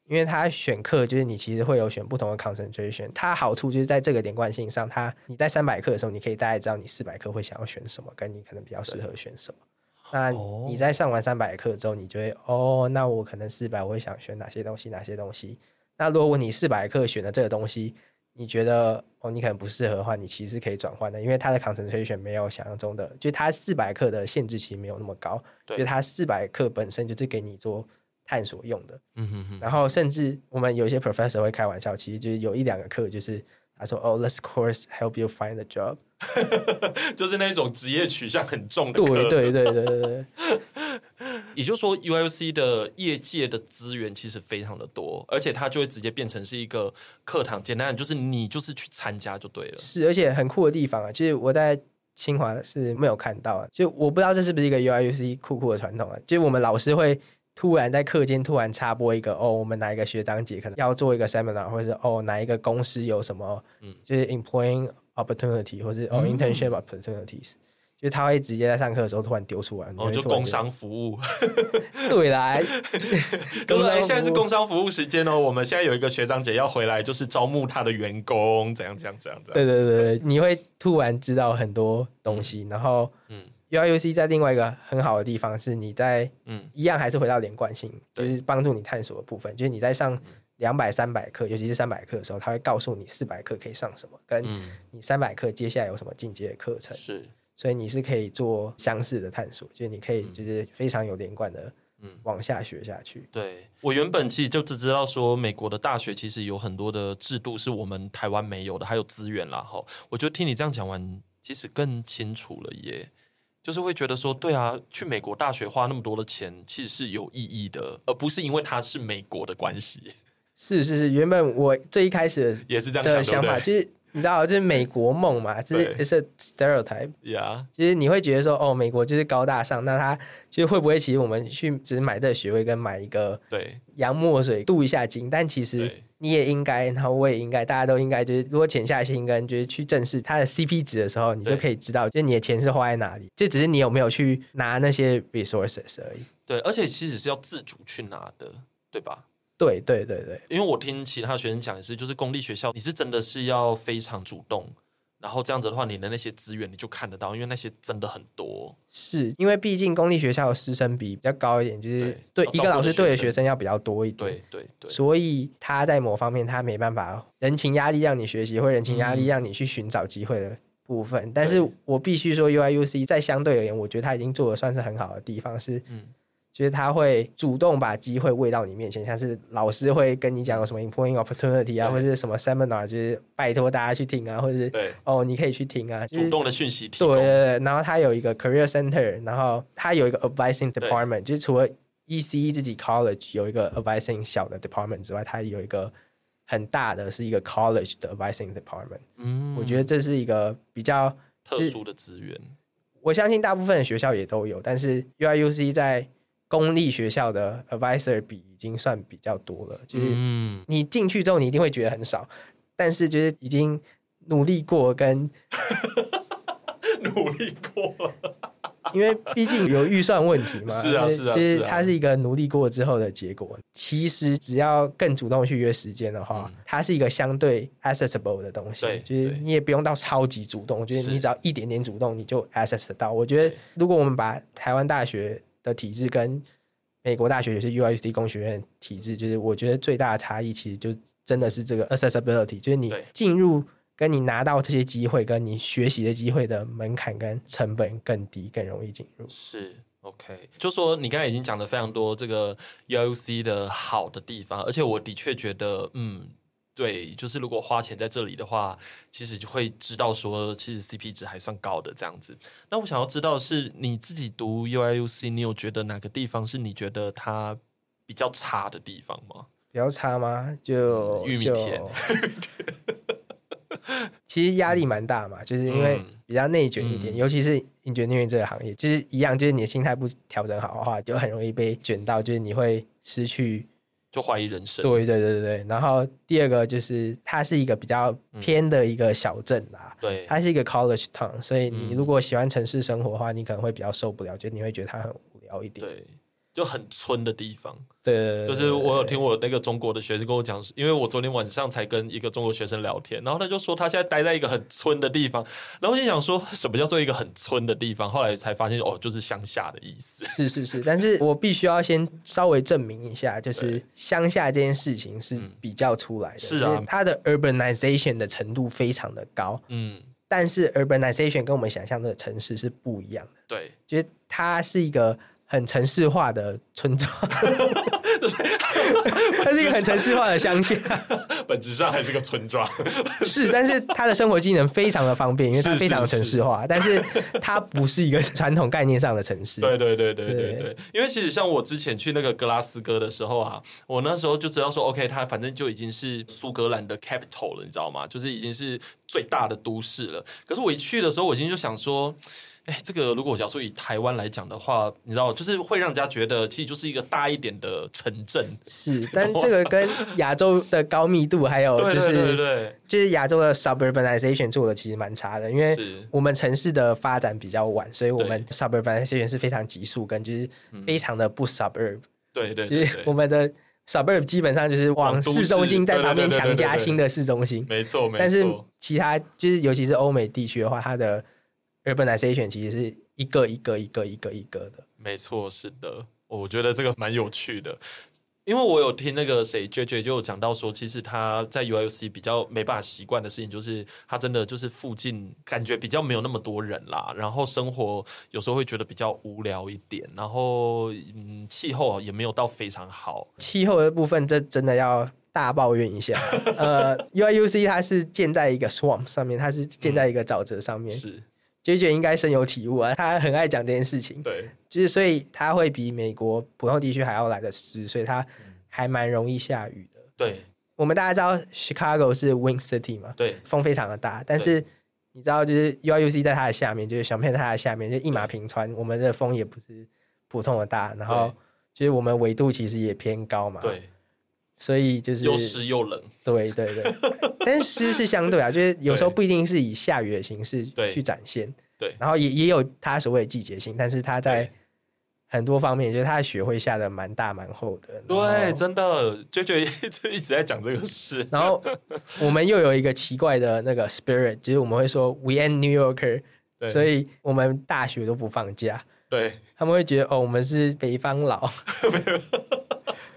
因为他选课，就是你其实会有选不同的 concentration。它好处就是在这个连贯性上，它你在三百课的时候，你可以大概知道你四百课会想要选什么，跟你可能比较适合选什么。那你在上完三百课之后，你就会哦，那我可能四百我会想选哪些东西，哪些东西。那如果你四百课选的这个东西，你觉得哦，你可能不适合的话，你其实是可以转换的，因为它的 concentration 没有想象中的，就它四百课的限制其实没有那么高，对就它四百课本身就是给你做探索用的。嗯哼哼。然后甚至我们有些 professor 会开玩笑，其实就是有一两个课就是他说哦，this course help you find a job。就是那种职业取向很重的课，对对对对对对。也就是说，UIUC 的业界的资源其实非常的多，而且它就会直接变成是一个课堂。简单的就是你就是去参加就对了。是，而且很酷的地方啊，其实我在清华是没有看到啊，就我不知道这是不是一个 UIUC 酷酷的传统啊。就是我们老师会突然在课间突然插播一个哦，我们哪一个学长姐可能要做一个 seminar，或者是哦哪一个公司有什么，嗯，就是 employing。opportunity 或是哦 internship opportunities，、嗯、就是他会直接在上课的时候突然丢出来，哦，就工商服务，对啦，各位，现在是工商服务。时间哦，我们现在有一个学长姐要回来，就是招募他的员工，怎样怎样怎样怎样，对对对对，你会突然知道很多东西，嗯、然后嗯，UIUC 在另外一个很好的地方是你在嗯一样还是回到连贯性，就是帮助你探索的部分，就是你在上。两百、三百课，尤其是三百课的时候，他会告诉你四百课可以上什么，跟你三百课接下来有什么进阶的课程。是，所以你是可以做相似的探索，就是你可以就是非常有连贯的。嗯，往下学下去。对，我原本其实就只知道说，美国的大学其实有很多的制度是我们台湾没有的，还有资源啦。哈，我就听你这样讲完，其实更清楚了耶。就是会觉得说，对啊，去美国大学花那么多的钱，其实是有意义的，而不是因为它是美国的关系。是是是，原本我最一开始也是这样的想法，就是。你知道，就是美国梦嘛，就是是 stereotype。Yeah，其实你会觉得说，哦，美国就是高大上，那他其实会不会，其实我们去只买这个学位跟买一个对洋墨水镀一下金，但其实你也应该，然后我也应该，大家都应该，就是如果潜下心跟就是去正视它的 CP 值的时候，你就可以知道，就是你的钱是花在哪里，就只是你有没有去拿那些 resources 而已。对，而且其实是要自主去拿的，对吧？对对对对，因为我听其他学生讲也是，就是公立学校，你是真的是要非常主动，然后这样子的话，你的那些资源你就看得到，因为那些真的很多。是因为毕竟公立学校的师生比比较高一点，就是对，对一个老师对的学生要比较多一点，对对对，所以他在某方面他没办法人情压力让你学习，或人情压力让你去寻找机会的部分。嗯、但是我必须说，UIUC 在相对而言，我觉得他已经做的算是很好的地方是，嗯。就是他会主动把机会喂到你面前，像是老师会跟你讲有什么 important opportunity 啊，或者是什么 seminar，就是拜托大家去听啊，或者是哦，你可以去听啊，就是、主动的讯息提供。对对对，然后他有一个 career center，然后他有一个 advising department，就是除了 ECE 自己 college 有一个 advising 小的 department 之外，他有一个很大的是一个 college 的 advising department。嗯，我觉得这是一个比较特殊的资源。我相信大部分的学校也都有，但是 UIUC 在公立学校的 advisor 比已经算比较多了，就是你进去之后，你一定会觉得很少，但是就是已经努力过跟 努力过。了，因为毕竟有预算问题嘛，是 啊是啊，就是它是一个努力过之后的结果。其实只要更主动去约时间的话，它是一个相对 accessible 的东西，就是你也不用到超级主动，就是你只要一点点主动，你就 access 得到。我觉得如果我们把台湾大学的体制跟美国大学也是 UIUC 工学院体制，就是我觉得最大的差异，其实就真的是这个 accessibility，就是你进入跟你拿到这些机会，跟你学习的机会的门槛跟成本更低，更容易进入。是 OK，就说你刚才已经讲了非常多这个 UIUC 的好的地方，而且我的确觉得，嗯。对，就是如果花钱在这里的话，其实就会知道说，其实 CP 值还算高的这样子。那我想要知道是你自己读 UIUC，你有觉得哪个地方是你觉得它比较差的地方吗？比较差吗？就、嗯、玉米田，其实压力蛮大嘛，就是因为比较内卷一点，嗯、尤其是 engineering 这个行业，就是一样，就是你的心态不调整好的话，就很容易被卷到，就是你会失去。就怀疑人生。对对对对，然后第二个就是它是一个比较偏的一个小镇啦，嗯、对，它是一个 college town，所以你如果喜欢城市生活的话，你可能会比较受不了，就你会觉得它很无聊一点。对。就很村的地方，对，就是我有听我那个中国的学生跟我讲，因为我昨天晚上才跟一个中国学生聊天，然后他就说他现在待在一个很村的地方，然后我就想说什么叫做一个很村的地方，后来才发现哦，就是乡下的意思。是是是，但是我必须要先稍微证明一下，就是乡下这件事情是比较出来的，是啊，它的 urbanization 的程度非常的高，嗯，但是 urbanization 跟我们想象的城市是不一样的，对，就是它是一个。很城市化的村庄，它是一个很城市化的乡下，本质上还是个村庄。是，但是它的生活机能非常的方便，因为它非常的城市化，是是是，但是它不是一个传统概念上的城市。对对对对对对，对，因为其实像我之前去那个格拉斯哥的时候啊，我那时候就知道说，OK，它反正就已经是苏格兰的 capital 了，你知道吗？就是已经是最大的都市了。可是我一去的时候，我已经就想说。哎，这个如果假如说以台湾来讲的话，你知道，就是会让人家觉得其实就是一个大一点的城镇。是，但这个跟亚洲的高密度，还有就是，对对对对就是亚洲的 suburbanization 做的其实蛮差的，因为我们城市的发展比较晚，所以我们 suburbanization 是非常急速，跟就是非常的不 suburb。对对，其实我们的 suburb 基本上就是往市中心在旁边强加新的市中心。没错，没错。但是其他就是尤其是欧美地区的话，它的 urbanization 其实是一个一个一个一个一个的，没错，是的，我觉得这个蛮有趣的。因为我有听那个谁 JJ 就有讲到说，其实他在 UIUC 比较没办法习惯的事情，就是他真的就是附近感觉比较没有那么多人啦，然后生活有时候会觉得比较无聊一点，然后嗯，气候也没有到非常好。气候的部分，这真的要大抱怨一下。呃，UIUC 它是建在一个 swamp 上面，它是建在一个沼泽上面。嗯、是。JJ 应该深有体悟啊，他很爱讲这件事情。对，就是所以他会比美国普通地区还要来的湿，所以他还蛮容易下雨的。对，我们大家知道 Chicago 是 Wind City 嘛？对，风非常的大。但是你知道，就是 UIUC 在它的下面，就是小片在它的下面，就一马平川。我们的风也不是普通的大，然后就是我们纬度其实也偏高嘛。对。所以就是又湿又冷，对对对，但是湿是相对啊，就是有时候不一定是以下雨的形式去展现，对，对，然后也也有它所谓的季节性，但是它在很多方面，就是它的雪会下的蛮大蛮厚的，对，真的就觉得一直一直在讲这个事，然后我们又有一个奇怪的那个 spirit，就是我们会说 we ain't New Yorker，所以我们大学都不放假，对，他们会觉得哦，我们是北方佬。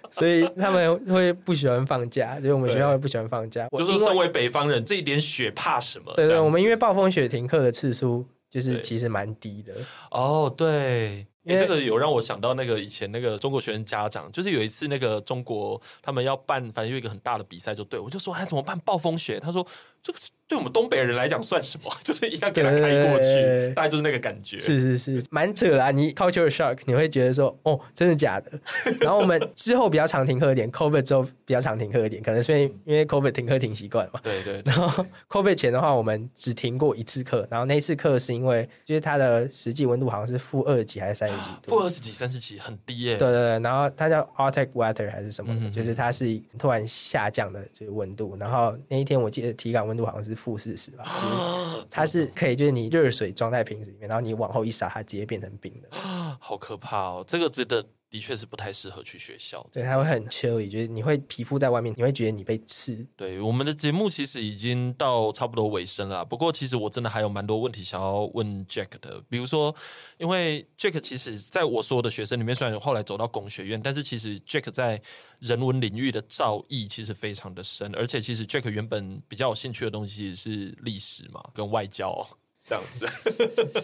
所以他们会不喜欢放假，就是我们学校会不喜欢放假。我就是说，身为北方人，这一点雪怕什么？对对，我们因为暴风雪停课的次数就是其实蛮低的。哦，对。因为这个有让我想到那个以前那个中国学生家长，就是有一次那个中国他们要办，反正有一个很大的比赛，就对我就说，哎，怎么办？暴风雪？他说这个是。对我们东北人来讲算什么？就是一样给他开过去，大概就是那个感觉。是是是，蛮扯啦啊。你 culture shock，你会觉得说，哦，真的假的？然后我们之后比较常停课一点，COVID 之后比较常停课一点，可能是因为因为 COVID 停课停习惯嘛。对，对对。然后 COVID 前的话，我们只停过一次课，然后那一次课是因为就是它的实际温度好像是负二十几还是三十几度？负二十几、三十几，很低耶。对对对。然后它叫 Arctic weather 还是什么？嗯、就是它是突然下降的这个温度。然后那一天我记得体感温度好像是负四十吧。它是可以，就是你热水装在瓶子里面，然后你往后一撒，它直接变成冰的。好可怕哦！这个真的的确是不太适合去学校。对，它会很 chilly，就是你会皮肤在外面，你会觉得你被刺。对，我们的节目其实已经到差不多尾声了。不过，其实我真的还有蛮多问题想要问 Jack 的。比如说，因为 Jack 其实在我所有的学生里面，虽然后来走到工学院，但是其实 Jack 在人文领域的造诣其实非常的深。而且，其实 Jack 原本比较有兴趣的东西是历史嘛，跟外交。这样子，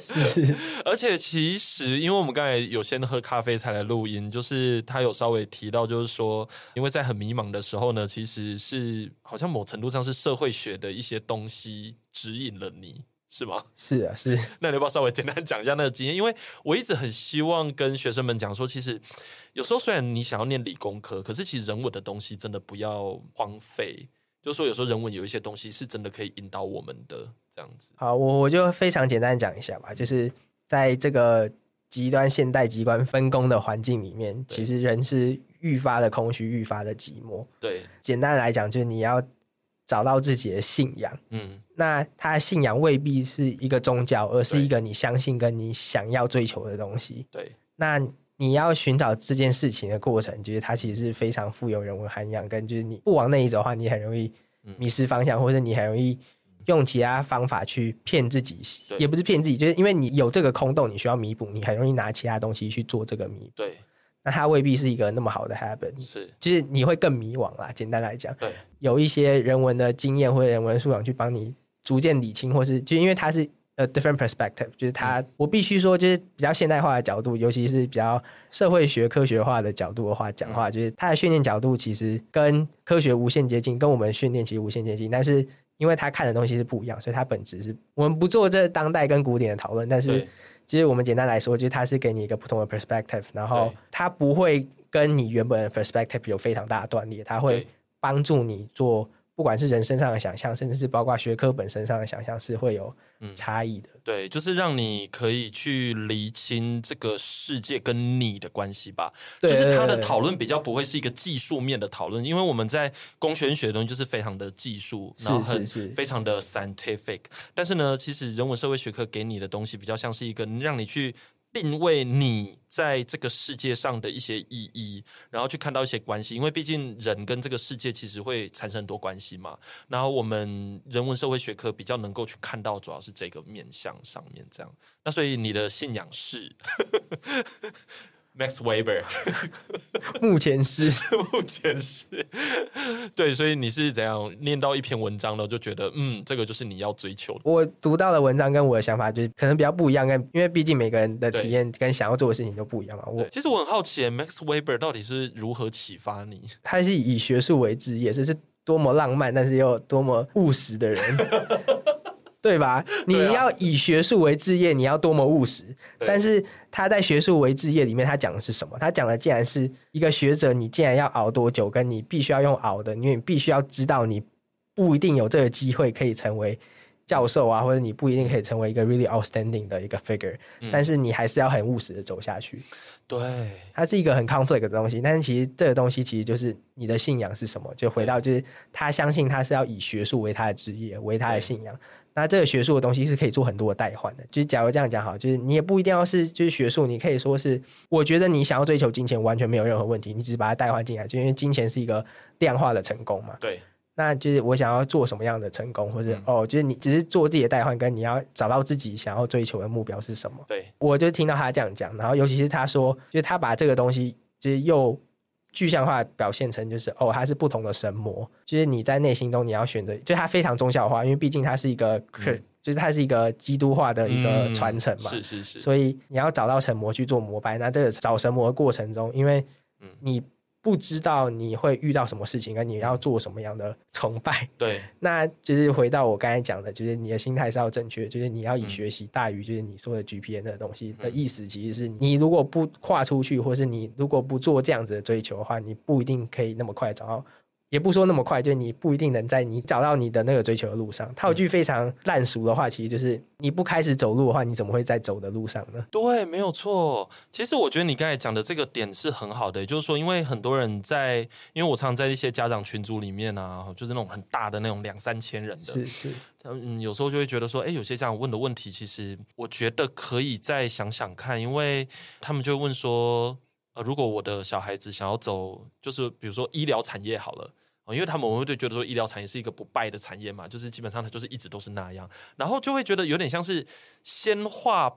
而且其实，因为我们刚才有先喝咖啡才来录音，就是他有稍微提到，就是说，因为在很迷茫的时候呢，其实是好像某程度上是社会学的一些东西指引了你，是吗？是啊，是。那你要不要稍微简单讲一下那个经验？因为我一直很希望跟学生们讲说，其实有时候虽然你想要念理工科，可是其实人文的东西真的不要荒废。就是说有时候人文有一些东西是真的可以引导我们的。这样子，好，我我就非常简单讲一下吧，就是在这个极端现代机关分工的环境里面，其实人是愈发的空虚，愈发的寂寞。对，简单来讲，就是你要找到自己的信仰。嗯，那他的信仰未必是一个宗教，而是一个你相信跟你想要追求的东西。对，那你要寻找这件事情的过程，就是它其实是非常富有人文涵养，跟就是你不往那一走的话，你很容易迷失方向，嗯、或者你很容易。用其他方法去骗自己，也不是骗自己，就是因为你有这个空洞，你需要弥补，你很容易拿其他东西去做这个弥补。对，那它未必是一个那么好的 habit。是，就是你会更迷惘啦。简单来讲，对，有一些人文的经验或者人文素养去帮你逐渐理清，或是就因为它是 a different perspective，就是它，嗯、我必须说，就是比较现代化的角度，尤其是比较社会学科学化的角度的话讲话，嗯、就是它的训练角度其实跟科学无限接近，跟我们训练其实无限接近，但是。因为他看的东西是不一样，所以他本质是我们不做这当代跟古典的讨论。但是，其实我们简单来说，就是他是给你一个不同的 perspective，然后他不会跟你原本的 perspective 有非常大的断裂，他会帮助你做。不管是人身上的想象，甚至是包括学科本身上的想象，是会有差异的。嗯，对，就是让你可以去厘清这个世界跟你的关系吧。对，就是他的讨论比较不会是一个技术面的讨论，因为我们在工学学的东西就是非常的技术，然后很非常的 scientific。但是呢，其实人文社会学科给你的东西比较像是一个让你去。定位你在这个世界上的一些意义，然后去看到一些关系，因为毕竟人跟这个世界其实会产生很多关系嘛。然后我们人文社会学科比较能够去看到，主要是这个面向上面这样。那所以你的信仰是？Max Weber，目前是 目前是，对，所以你是怎样念到一篇文章呢？就觉得嗯，这个就是你要追求的。我读到的文章跟我的想法就是可能比较不一样，跟因为毕竟每个人的体验跟想要做的事情都不一样嘛。我其实我很好奇，Max Weber 到底是如何启发你？他是以学术为职业，这是多么浪漫，但是又多么务实的人。对吧？你要以学术为置业，你要多么务实。但是他在学术为置业里面，他讲的是什么？他讲的竟然是一个学者，你竟然要熬多久，跟你必须要用熬的，因为你必须要知道，你不一定有这个机会可以成为教授啊，或者你不一定可以成为一个 really outstanding 的一个 figure，嗯。但是你还是要很务实的走下去。对，它是一个很 conflict 的东西。但是其实这个东西其实就是你的信仰是什么？就回到就是他相信他是要以学术为他的职业，为他的信仰。那这个学术的东西是可以做很多的代换的，就是假如这样讲好，就是你也不一定要是就是学术，你可以说是，我觉得你想要追求金钱完全没有任何问题，你只是把它代换进来，就因为金钱是一个量化的成功嘛。对。那就是我想要做什么样的成功，或者、嗯、哦，就是你只是做自己的代换，跟你要找到自己想要追求的目标是什么？对。我就听到他这样讲，然后尤其是他说，就是他把这个东西就是又。具象化表现成就是哦，它是不同的神魔，就是你在内心中你要选择，就它非常宗教化，因为毕竟它是一个，嗯、就是它是一个基督化的一个传承嘛，嗯、是是是，所以你要找到神魔去做膜拜，那这个找神魔的过程中，因为你。不知道你会遇到什么事情，跟你要做什么样的崇拜。对，那就是回到我刚才讲的，就是你的心态是要正确，就是你要以学习大于就是你说的 GPA 的东西的意思，其实是你如果不跨出去，或是你如果不做这样子的追求的话，你不一定可以那么快找到。也不说那么快，就你不一定能在你找到你的那个追求的路上。套句非常烂俗的话，其实就是你不开始走路的话，你怎么会在走的路上呢？对，没有错。其实我觉得你刚才讲的这个点是很好的，也就是说，因为很多人在，因为我常在一些家长群组里面啊，就是那种很大的那种两三千人的，是是，嗯，有时候就会觉得说，哎，有些家长问的问题，其实我觉得可以再想想看，因为他们就会问说。呃，如果我的小孩子想要走，就是比如说医疗产业好了，因为他们我会觉得说医疗产业是一个不败的产业嘛，就是基本上它就是一直都是那样，然后就会觉得有点像是先画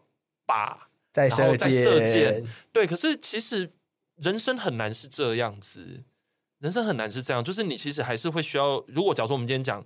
靶，再射箭，再射箭，对。可是其实人生很难是这样子，人生很难是这样，就是你其实还是会需要，如果假如说我们今天讲。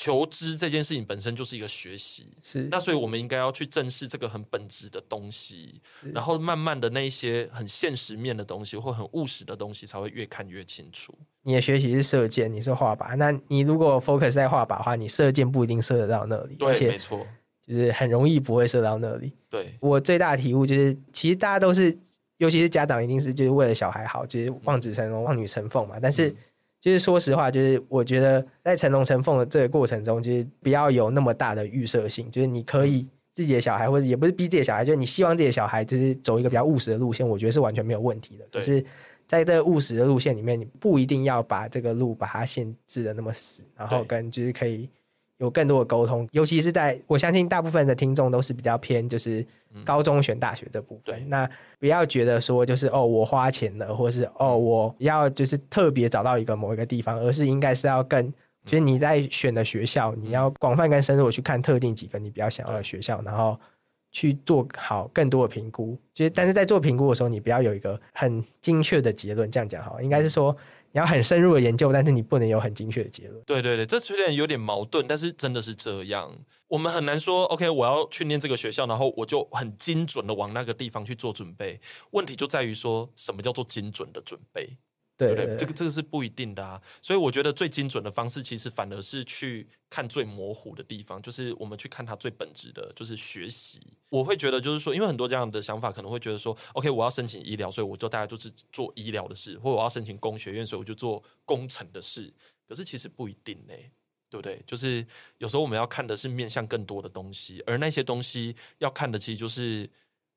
求知这件事情本身就是一个学习，是那所以我们应该要去正视这个很本质的东西，然后慢慢的那一些很现实面的东西或很务实的东西才会越看越清楚。你的学习是射箭，你是画靶，那你如果 focus 在画靶的话，你射箭不一定射得到那里，对，而且没错，就是很容易不会射到那里。对，我最大的体悟就是，其实大家都是，尤其是家长，一定是就是为了小孩好，就是望子成龙、望女成凤嘛，但是。嗯就是说实话，就是我觉得在成龙成凤的这个过程中，就是不要有那么大的预设性。就是你可以自己的小孩，或者也不是逼自己的小孩，就是你希望自己的小孩就是走一个比较务实的路线，我觉得是完全没有问题的。可是在这个务实的路线里面，你不一定要把这个路把它限制的那么死，然后跟就是可以。有更多的沟通，尤其是在我相信大部分的听众都是比较偏就是高中选大学这部分。嗯、那不要觉得说就是哦我花钱了，或是哦我要就是特别找到一个某一个地方，而是应该是要更就是你在选的学校，你要广泛跟深入去看特定几个你比较想要的学校，然后去做好更多的评估。其实但是在做评估的时候，你不要有一个很精确的结论。这样讲好，应该是说。你要很深入的研究，但是你不能有很精确的结论。对对对，这虽然有点矛盾，但是真的是这样。我们很难说，OK，我要去念这个学校，然后我就很精准的往那个地方去做准备。问题就在于说什么叫做精准的准备？对不对？这个这个是不一定的啊，所以我觉得最精准的方式，其实反而是去看最模糊的地方，就是我们去看它最本质的，就是学习。我会觉得，就是说，因为很多这样的想法，可能会觉得说，OK，我要申请医疗，所以我就大家就是做医疗的事，或者我要申请工学院，所以我就做工程的事。可是其实不一定呢，对不对？就是有时候我们要看的是面向更多的东西，而那些东西要看的，其实就是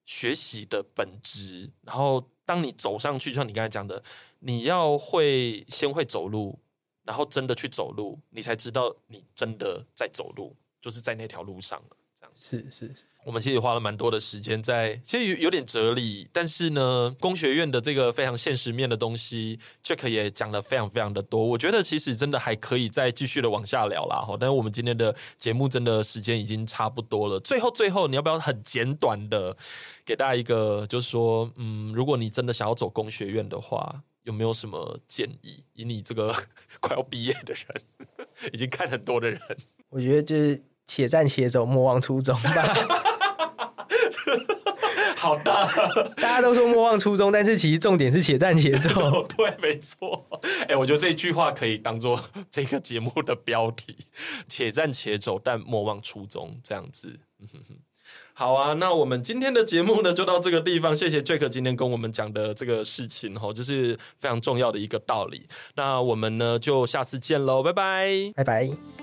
学习的本质。然后当你走上去，就像你刚才讲的。你要会先会走路，然后真的去走路，你才知道你真的在走路，就是在那条路上。这样是是是。我们其实花了蛮多的时间在，其实有有点哲理，但是呢，工学院的这个非常现实面的东西，Jack 也讲了非常非常的多。我觉得其实真的还可以再继续的往下聊啦。哈，但是我们今天的节目真的时间已经差不多了。最后最后，你要不要很简短的给大家一个，就是说，嗯，如果你真的想要走工学院的话，有没有什么建议？以你这个 快要毕业的人，已经看很多的人，我觉得就是且战且走，莫忘初衷吧。好大，大家都说莫忘初衷，但是其实重点是且战且走。对，没错。哎、欸，我觉得这句话可以当做这个节目的标题：且战且走，但莫忘初衷。这样子，好啊。那我们今天的节目呢，就到这个地方。谢谢 Jack 今天跟我们讲的这个事情，哦，就是非常重要的一个道理。那我们呢，就下次见喽，拜拜，拜拜。